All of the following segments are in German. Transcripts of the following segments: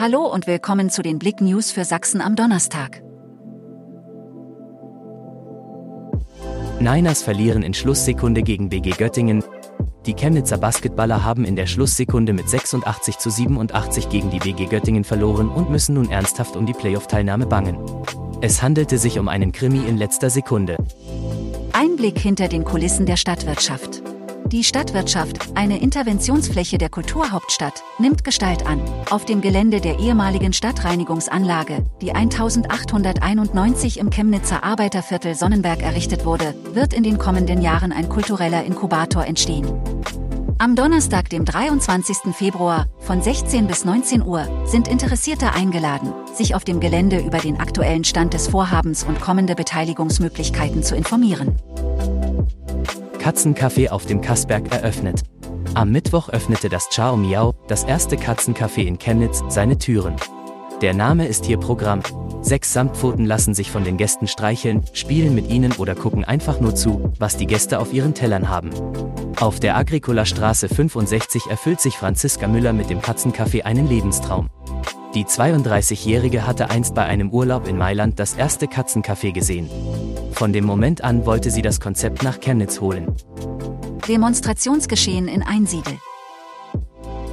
Hallo und willkommen zu den Blick News für Sachsen am Donnerstag. Niners verlieren in Schlusssekunde gegen BG Göttingen. Die Chemnitzer Basketballer haben in der Schlusssekunde mit 86 zu 87 gegen die BG Göttingen verloren und müssen nun ernsthaft um die Playoff-Teilnahme bangen. Es handelte sich um einen Krimi in letzter Sekunde. Einblick hinter den Kulissen der Stadtwirtschaft. Die Stadtwirtschaft, eine Interventionsfläche der Kulturhauptstadt, nimmt Gestalt an. Auf dem Gelände der ehemaligen Stadtreinigungsanlage, die 1891 im Chemnitzer Arbeiterviertel Sonnenberg errichtet wurde, wird in den kommenden Jahren ein kultureller Inkubator entstehen. Am Donnerstag, dem 23. Februar, von 16 bis 19 Uhr, sind Interessierte eingeladen, sich auf dem Gelände über den aktuellen Stand des Vorhabens und kommende Beteiligungsmöglichkeiten zu informieren. Katzencafé auf dem Kassberg eröffnet. Am Mittwoch öffnete das Ciao Miau, das erste Katzencafé in Chemnitz, seine Türen. Der Name ist hier Programm. Sechs Samtpfoten lassen sich von den Gästen streicheln, spielen mit ihnen oder gucken einfach nur zu, was die Gäste auf ihren Tellern haben. Auf der Agricola Straße 65 erfüllt sich Franziska Müller mit dem Katzencafé einen Lebenstraum. Die 32-Jährige hatte einst bei einem Urlaub in Mailand das erste Katzencafé gesehen. Von dem Moment an wollte sie das Konzept nach Chemnitz holen. Demonstrationsgeschehen in Einsiedel.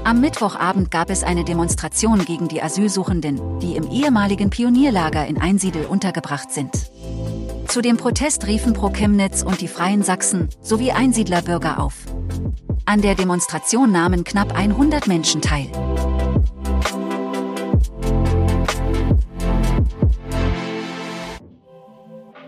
Am Mittwochabend gab es eine Demonstration gegen die Asylsuchenden, die im ehemaligen Pionierlager in Einsiedel untergebracht sind. Zu dem Protest riefen Pro Chemnitz und die Freien Sachsen sowie Einsiedlerbürger auf. An der Demonstration nahmen knapp 100 Menschen teil.